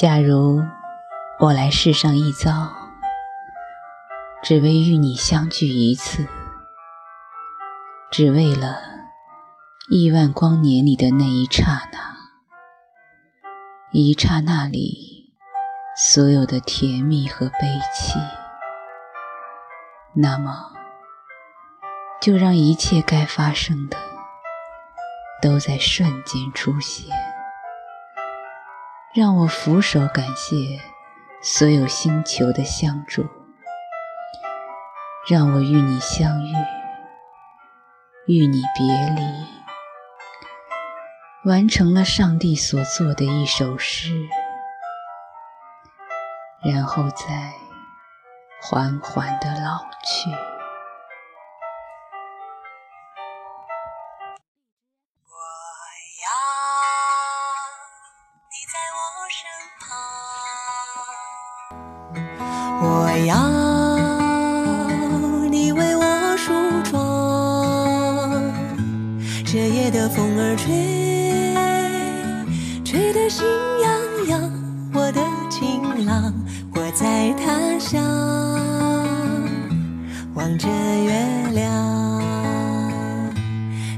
假如我来世上一遭，只为与你相聚一次，只为了亿万光年里的那一刹那，一刹那里所有的甜蜜和悲戚，那么就让一切该发生的都在瞬间出现。让我俯首感谢所有星球的相助，让我与你相遇，与你别离，完成了上帝所做的一首诗，然后再缓缓的老去。要你为我梳妆，这夜的风儿吹，吹得心痒痒。我的情郎，我在他乡望着月亮，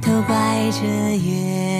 都怪这月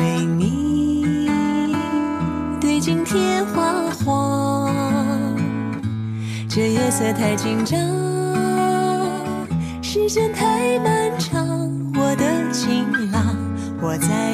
为你对镜贴花黄。这夜色太紧张，时间太漫长。我的情郎，我在